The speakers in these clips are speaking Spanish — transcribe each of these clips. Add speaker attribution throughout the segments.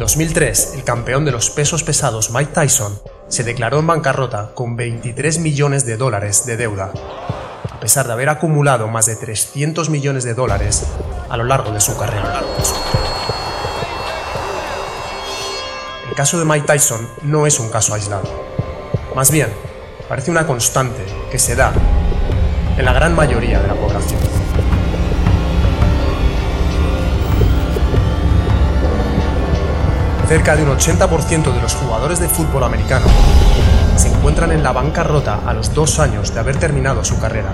Speaker 1: 2003, el campeón de los pesos pesados Mike Tyson se declaró en bancarrota con 23 millones de dólares de deuda, a pesar de haber acumulado más de 300 millones de dólares a lo largo de su carrera. El caso de Mike Tyson no es un caso aislado. Más bien, parece una constante que se da en la gran mayoría de la población. Cerca de un 80% de los jugadores de fútbol americano se encuentran en la bancarrota a los dos años de haber terminado su carrera.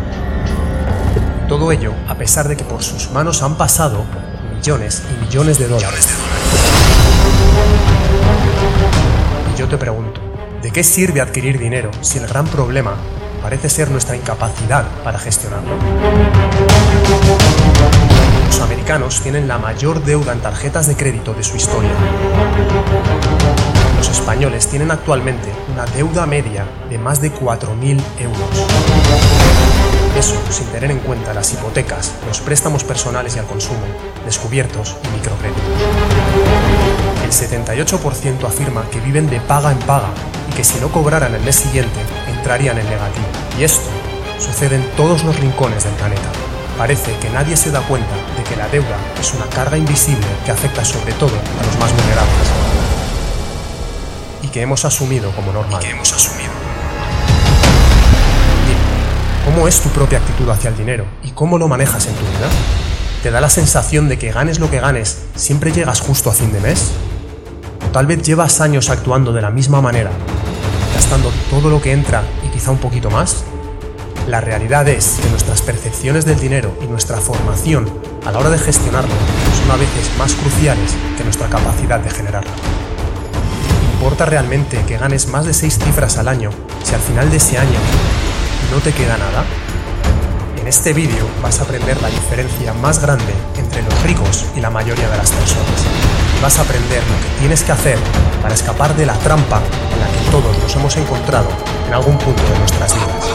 Speaker 1: Todo ello a pesar de que por sus manos han pasado millones y millones de dólares. Y yo te pregunto, ¿de qué sirve adquirir dinero si el gran problema parece ser nuestra incapacidad para gestionarlo? Los americanos tienen la mayor deuda en tarjetas de crédito de su historia. Los españoles tienen actualmente una deuda media de más de 4.000 euros. Eso sin tener en cuenta las hipotecas, los préstamos personales y al consumo, descubiertos y microcréditos. El 78% afirma que viven de paga en paga y que si no cobraran el mes siguiente entrarían en negativo. Y esto sucede en todos los rincones del planeta. Parece que nadie se da cuenta de que la deuda es una carga invisible que afecta sobre todo a los más vulnerables y que hemos asumido como normal.
Speaker 2: que hemos asumido.
Speaker 1: ¿Cómo es tu propia actitud hacia el dinero y cómo lo manejas en tu vida? ¿Te da la sensación de que ganes lo que ganes, siempre llegas justo a fin de mes? ¿O tal vez llevas años actuando de la misma manera, gastando todo lo que entra y quizá un poquito más? La realidad es que nuestras percepciones del dinero y nuestra formación a la hora de gestionarlo son a veces más cruciales que nuestra capacidad de generarlo. ¿Importa realmente que ganes más de seis cifras al año si al final de ese año no te queda nada? En este vídeo vas a aprender la diferencia más grande entre los ricos y la mayoría de las personas. Vas a aprender lo que tienes que hacer para escapar de la trampa en la que todos nos hemos encontrado en algún punto de nuestras vidas.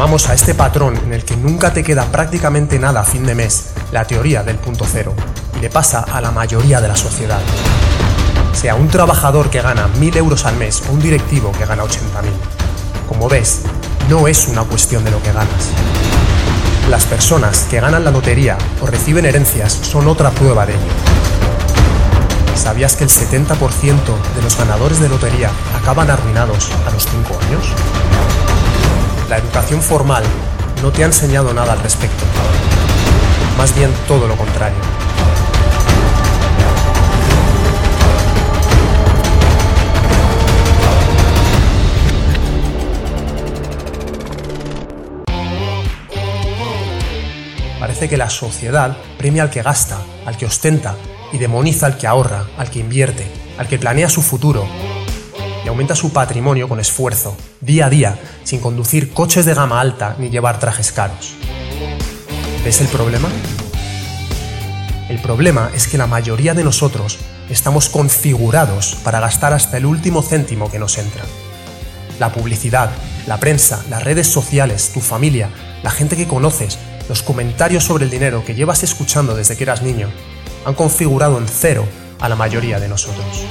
Speaker 1: Llamamos a este patrón en el que nunca te queda prácticamente nada a fin de mes la teoría del punto cero y le pasa a la mayoría de la sociedad. Sea un trabajador que gana 1.000 euros al mes o un directivo que gana 80.000. Como ves, no es una cuestión de lo que ganas. Las personas que ganan la lotería o reciben herencias son otra prueba de ello. ¿Sabías que el 70% de los ganadores de lotería acaban arruinados a los 5 años? La educación formal no te ha enseñado nada al respecto. Más bien todo lo contrario. Parece que la sociedad premia al que gasta, al que ostenta, y demoniza al que ahorra, al que invierte, al que planea su futuro, aumenta su patrimonio con esfuerzo, día a día, sin conducir coches de gama alta ni llevar trajes caros. ¿Ves el problema? El problema es que la mayoría de nosotros estamos configurados para gastar hasta el último céntimo que nos entra. La publicidad, la prensa, las redes sociales, tu familia, la gente que conoces, los comentarios sobre el dinero que llevas escuchando desde que eras niño, han configurado en cero a la mayoría de nosotros.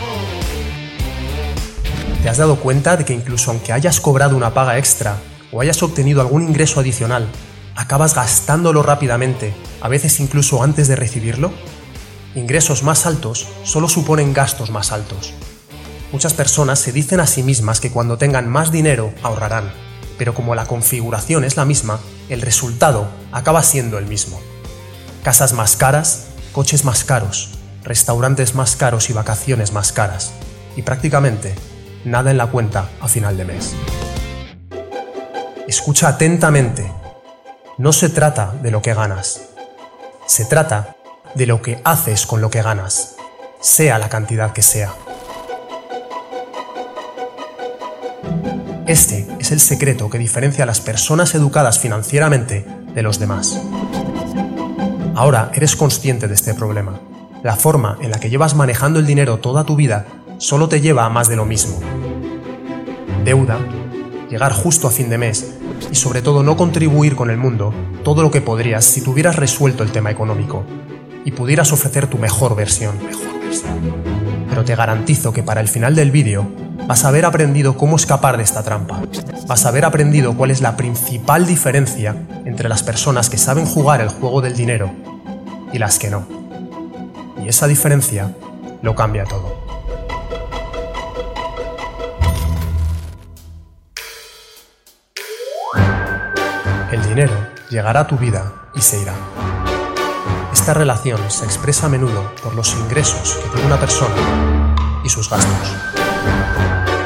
Speaker 1: ¿Te has dado cuenta de que incluso aunque hayas cobrado una paga extra o hayas obtenido algún ingreso adicional, acabas gastándolo rápidamente, a veces incluso antes de recibirlo? Ingresos más altos solo suponen gastos más altos. Muchas personas se dicen a sí mismas que cuando tengan más dinero ahorrarán, pero como la configuración es la misma, el resultado acaba siendo el mismo. Casas más caras, coches más caros, restaurantes más caros y vacaciones más caras. Y prácticamente nada en la cuenta a final de mes. Escucha atentamente. No se trata de lo que ganas. Se trata de lo que haces con lo que ganas, sea la cantidad que sea. Este es el secreto que diferencia a las personas educadas financieramente de los demás. Ahora eres consciente de este problema. La forma en la que llevas manejando el dinero toda tu vida solo te lleva a más de lo mismo. Deuda, llegar justo a fin de mes y sobre todo no contribuir con el mundo todo lo que podrías si tuvieras resuelto el tema económico y pudieras ofrecer tu mejor versión. Mejor versión. Pero te garantizo que para el final del vídeo vas a haber aprendido cómo escapar de esta trampa. Vas a haber aprendido cuál es la principal diferencia entre las personas que saben jugar el juego del dinero y las que no. Y esa diferencia lo cambia todo. El dinero llegará a tu vida y se irá. Esta relación se expresa a menudo por los ingresos que tiene una persona y sus gastos.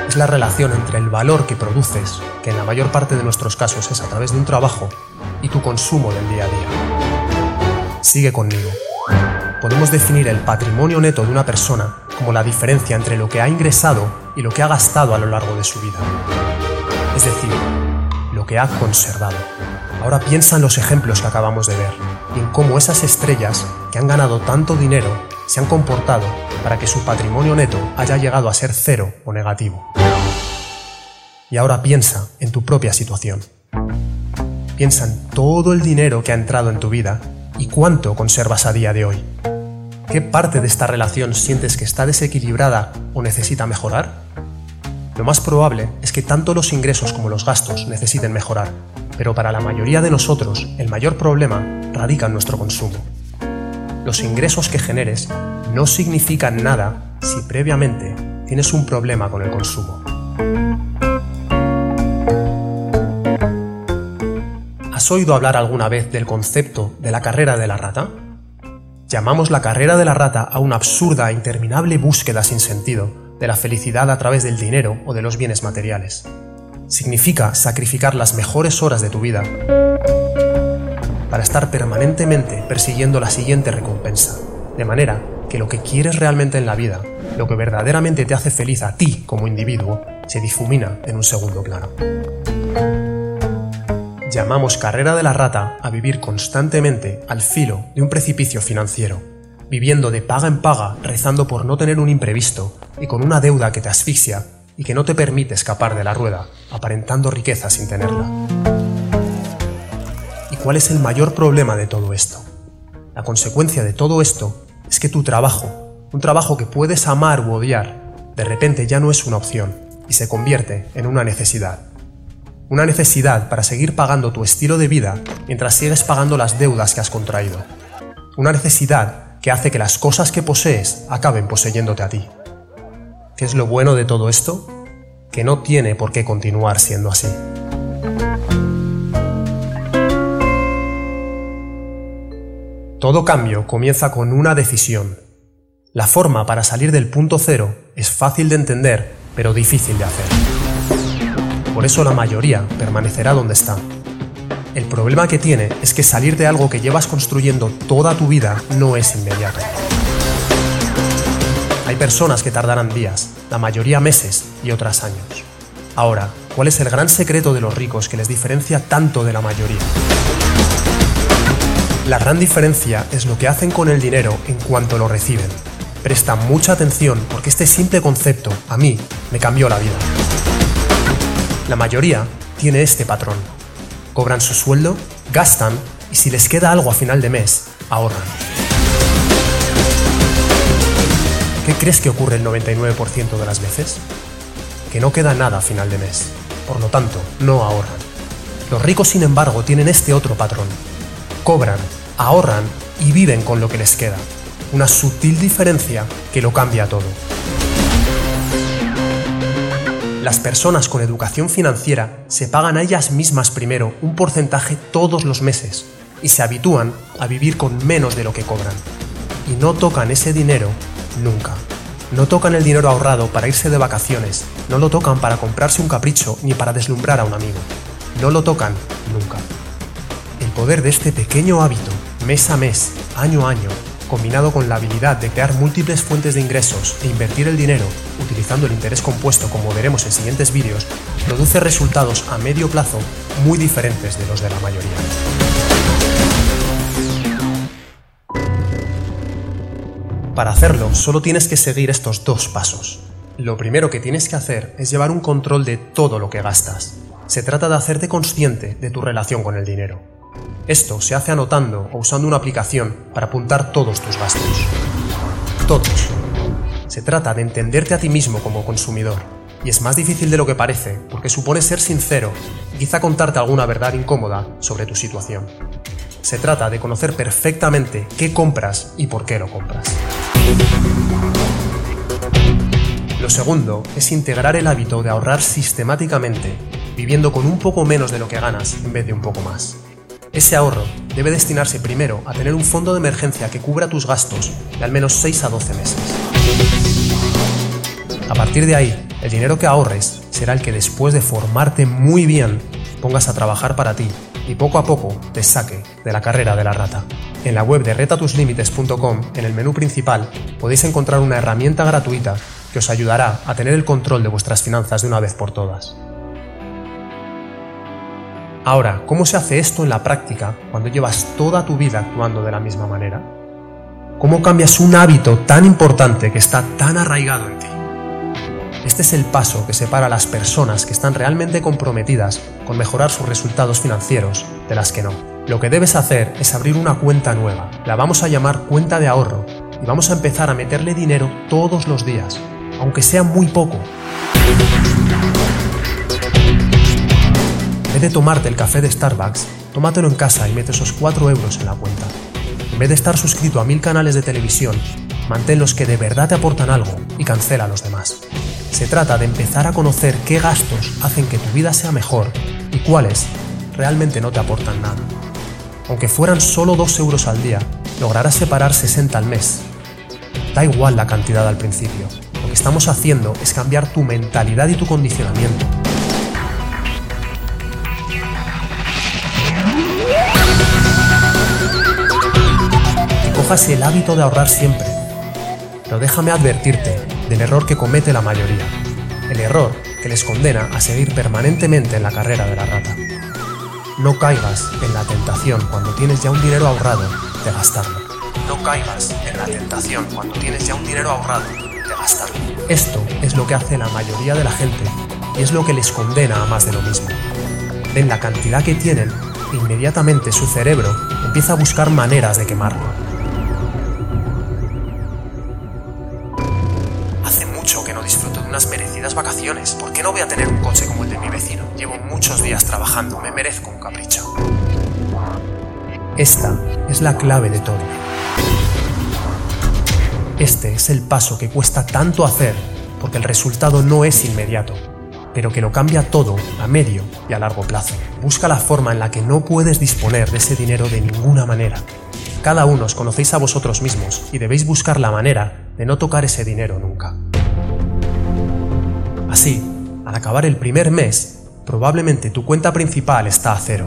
Speaker 1: Es la relación entre el valor que produces, que en la mayor parte de nuestros casos es a través de un trabajo, y tu consumo del día a día. Sigue conmigo. Podemos definir el patrimonio neto de una persona como la diferencia entre lo que ha ingresado y lo que ha gastado a lo largo de su vida. Es decir, lo que ha conservado. Ahora piensa en los ejemplos que acabamos de ver y en cómo esas estrellas que han ganado tanto dinero se han comportado para que su patrimonio neto haya llegado a ser cero o negativo. Y ahora piensa en tu propia situación. Piensa en todo el dinero que ha entrado en tu vida y cuánto conservas a día de hoy. ¿Qué parte de esta relación sientes que está desequilibrada o necesita mejorar? Lo más probable es que tanto los ingresos como los gastos necesiten mejorar, pero para la mayoría de nosotros el mayor problema radica en nuestro consumo. Los ingresos que generes no significan nada si previamente tienes un problema con el consumo. ¿Has oído hablar alguna vez del concepto de la carrera de la rata? Llamamos la carrera de la rata a una absurda e interminable búsqueda sin sentido de la felicidad a través del dinero o de los bienes materiales. Significa sacrificar las mejores horas de tu vida para estar permanentemente persiguiendo la siguiente recompensa, de manera que lo que quieres realmente en la vida, lo que verdaderamente te hace feliz a ti como individuo, se difumina en un segundo plano. Llamamos carrera de la rata a vivir constantemente al filo de un precipicio financiero, viviendo de paga en paga, rezando por no tener un imprevisto y con una deuda que te asfixia y que no te permite escapar de la rueda, aparentando riqueza sin tenerla. ¿Cuál es el mayor problema de todo esto? La consecuencia de todo esto es que tu trabajo, un trabajo que puedes amar u odiar, de repente ya no es una opción y se convierte en una necesidad. Una necesidad para seguir pagando tu estilo de vida mientras sigues pagando las deudas que has contraído. Una necesidad que hace que las cosas que posees acaben poseyéndote a ti. ¿Qué es lo bueno de todo esto? Que no tiene por qué continuar siendo así. Todo cambio comienza con una decisión. La forma para salir del punto cero es fácil de entender, pero difícil de hacer. Por eso la mayoría permanecerá donde está. El problema que tiene es que salir de algo que llevas construyendo toda tu vida no es inmediato. Hay personas que tardarán días, la mayoría meses y otras años. Ahora, ¿cuál es el gran secreto de los ricos que les diferencia tanto de la mayoría? La gran diferencia es lo que hacen con el dinero en cuanto lo reciben. Presta mucha atención porque este simple concepto a mí me cambió la vida. La mayoría tiene este patrón. Cobran su sueldo, gastan y si les queda algo a final de mes, ahorran. ¿Qué crees que ocurre el 99% de las veces? Que no queda nada a final de mes. Por lo tanto, no ahorran. Los ricos, sin embargo, tienen este otro patrón cobran, ahorran y viven con lo que les queda. Una sutil diferencia que lo cambia todo. Las personas con educación financiera se pagan a ellas mismas primero un porcentaje todos los meses y se habitúan a vivir con menos de lo que cobran. Y no tocan ese dinero nunca. No tocan el dinero ahorrado para irse de vacaciones, no lo tocan para comprarse un capricho ni para deslumbrar a un amigo. No lo tocan nunca poder de este pequeño hábito, mes a mes, año a año, combinado con la habilidad de crear múltiples fuentes de ingresos e invertir el dinero utilizando el interés compuesto como veremos en siguientes vídeos, produce resultados a medio plazo muy diferentes de los de la mayoría. Para hacerlo, solo tienes que seguir estos dos pasos. Lo primero que tienes que hacer es llevar un control de todo lo que gastas, se trata de hacerte consciente de tu relación con el dinero. Esto se hace anotando o usando una aplicación para apuntar todos tus gastos. Todos. Se trata de entenderte a ti mismo como consumidor, y es más difícil de lo que parece porque supone ser sincero quizá contarte alguna verdad incómoda sobre tu situación. Se trata de conocer perfectamente qué compras y por qué lo compras. Lo segundo es integrar el hábito de ahorrar sistemáticamente, viviendo con un poco menos de lo que ganas en vez de un poco más. Ese ahorro debe destinarse primero a tener un fondo de emergencia que cubra tus gastos de al menos 6 a 12 meses. A partir de ahí, el dinero que ahorres será el que después de formarte muy bien pongas a trabajar para ti y poco a poco te saque de la carrera de la rata. En la web de retatuslimites.com, en el menú principal, podéis encontrar una herramienta gratuita que os ayudará a tener el control de vuestras finanzas de una vez por todas. Ahora, ¿cómo se hace esto en la práctica cuando llevas toda tu vida actuando de la misma manera? ¿Cómo cambias un hábito tan importante que está tan arraigado en ti? Este es el paso que separa a las personas que están realmente comprometidas con mejorar sus resultados financieros de las que no. Lo que debes hacer es abrir una cuenta nueva, la vamos a llamar cuenta de ahorro, y vamos a empezar a meterle dinero todos los días, aunque sea muy poco. En vez de tomarte el café de Starbucks, tómatelo en casa y mete esos 4 euros en la cuenta. En vez de estar suscrito a mil canales de televisión, mantén los que de verdad te aportan algo y cancela los demás. Se trata de empezar a conocer qué gastos hacen que tu vida sea mejor y cuáles realmente no te aportan nada. Aunque fueran solo 2 euros al día, lograrás separar 60 al mes. Da igual la cantidad al principio, lo que estamos haciendo es cambiar tu mentalidad y tu condicionamiento. Que cojas el hábito de ahorrar siempre. Pero déjame advertirte del error que comete la mayoría. El error que les condena a seguir permanentemente en la carrera de la rata. No caigas en la tentación cuando tienes ya un dinero ahorrado de gastarlo. No caigas en la tentación cuando tienes ya un dinero ahorrado esto es lo que hace la mayoría de la gente y es lo que les condena a más de lo mismo. Ven la cantidad que tienen inmediatamente su cerebro empieza a buscar maneras de quemarlo. Vacaciones. ¿Por qué no voy a tener un coche como el de mi vecino? Llevo muchos días trabajando, me merezco un capricho. Esta es la clave de todo. Este es el paso que cuesta tanto hacer porque el resultado no es inmediato, pero que lo cambia todo a medio y a largo plazo. Busca la forma en la que no puedes disponer de ese dinero de ninguna manera. Cada uno os conocéis a vosotros mismos y debéis buscar la manera de no tocar ese dinero nunca. Así, al acabar el primer mes, probablemente tu cuenta principal está a cero.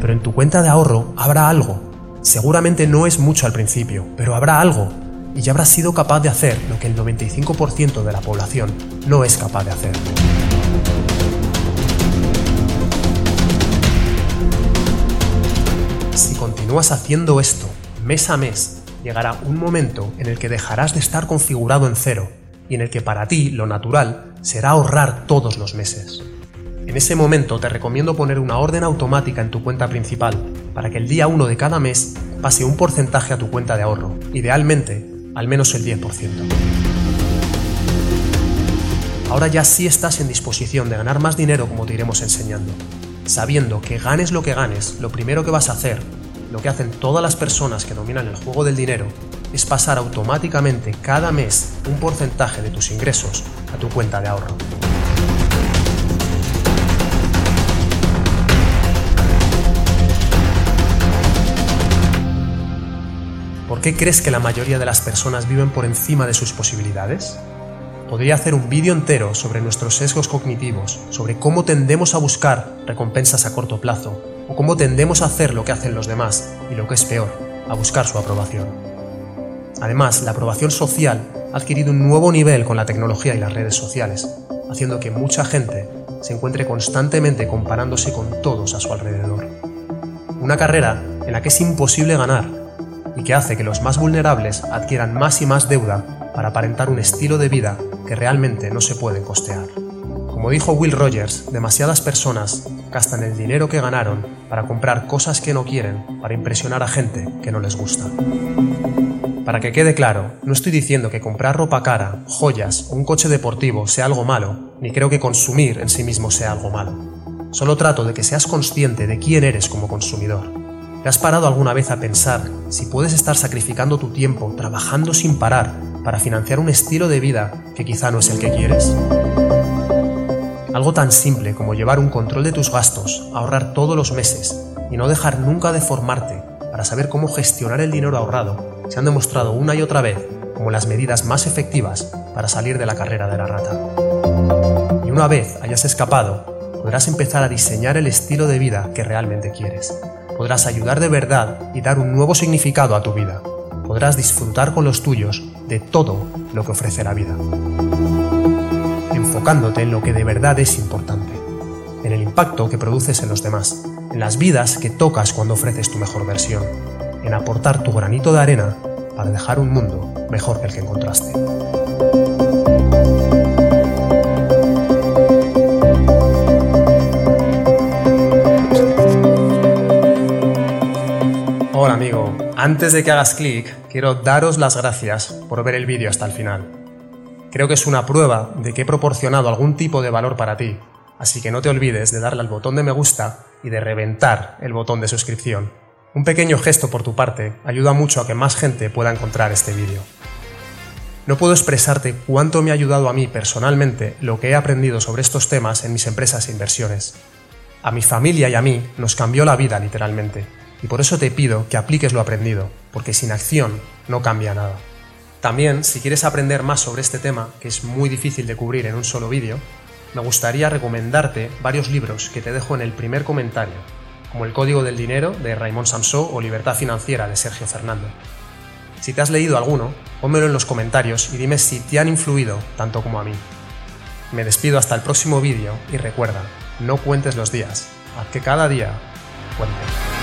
Speaker 1: Pero en tu cuenta de ahorro habrá algo Seguramente no es mucho al principio, pero habrá algo y ya habrás sido capaz de hacer lo que el 95% de la población no es capaz de hacer. Si continúas haciendo esto mes a mes, llegará un momento en el que dejarás de estar configurado en cero y en el que para ti lo natural será ahorrar todos los meses. En ese momento te recomiendo poner una orden automática en tu cuenta principal para que el día 1 de cada mes pase un porcentaje a tu cuenta de ahorro, idealmente al menos el 10%. Ahora ya sí estás en disposición de ganar más dinero como te iremos enseñando, sabiendo que ganes lo que ganes, lo primero que vas a hacer, lo que hacen todas las personas que dominan el juego del dinero, es pasar automáticamente cada mes un porcentaje de tus ingresos a tu cuenta de ahorro. ¿Por qué crees que la mayoría de las personas viven por encima de sus posibilidades? Podría hacer un vídeo entero sobre nuestros sesgos cognitivos, sobre cómo tendemos a buscar recompensas a corto plazo, o cómo tendemos a hacer lo que hacen los demás, y lo que es peor, a buscar su aprobación. Además, la aprobación social ha adquirido un nuevo nivel con la tecnología y las redes sociales, haciendo que mucha gente se encuentre constantemente comparándose con todos a su alrededor. Una carrera en la que es imposible ganar y que hace que los más vulnerables adquieran más y más deuda para aparentar un estilo de vida que realmente no se pueden costear. Como dijo Will Rogers, demasiadas personas gastan el dinero que ganaron para comprar cosas que no quieren, para impresionar a gente que no les gusta. Para que quede claro, no estoy diciendo que comprar ropa cara, joyas o un coche deportivo sea algo malo, ni creo que consumir en sí mismo sea algo malo. Solo trato de que seas consciente de quién eres como consumidor. ¿Te has parado alguna vez a pensar si puedes estar sacrificando tu tiempo trabajando sin parar para financiar un estilo de vida que quizá no es el que quieres? Algo tan simple como llevar un control de tus gastos, ahorrar todos los meses y no dejar nunca de formarte para saber cómo gestionar el dinero ahorrado se han demostrado una y otra vez como las medidas más efectivas para salir de la carrera de la rata. Y una vez hayas escapado, podrás empezar a diseñar el estilo de vida que realmente quieres. Podrás ayudar de verdad y dar un nuevo significado a tu vida. Podrás disfrutar con los tuyos de todo lo que ofrece la vida enfocándote en lo que de verdad es importante, en el impacto que produces en los demás, en las vidas que tocas cuando ofreces tu mejor versión, en aportar tu granito de arena para dejar un mundo mejor que el que encontraste. Hola amigo, antes de que hagas clic, quiero daros las gracias por ver el vídeo hasta el final. Creo que es una prueba de que he proporcionado algún tipo de valor para ti, así que no te olvides de darle al botón de me gusta y de reventar el botón de suscripción. Un pequeño gesto por tu parte ayuda mucho a que más gente pueda encontrar este vídeo. No puedo expresarte cuánto me ha ayudado a mí personalmente lo que he aprendido sobre estos temas en mis empresas e inversiones. A mi familia y a mí nos cambió la vida literalmente, y por eso te pido que apliques lo aprendido, porque sin acción no cambia nada. También, si quieres aprender más sobre este tema, que es muy difícil de cubrir en un solo vídeo, me gustaría recomendarte varios libros que te dejo en el primer comentario, como El Código del Dinero de Raymond Samsó o Libertad Financiera de Sergio Fernández. Si te has leído alguno, pónmelo en los comentarios y dime si te han influido tanto como a mí. Me despido hasta el próximo vídeo y recuerda, no cuentes los días, haz que cada día cuente.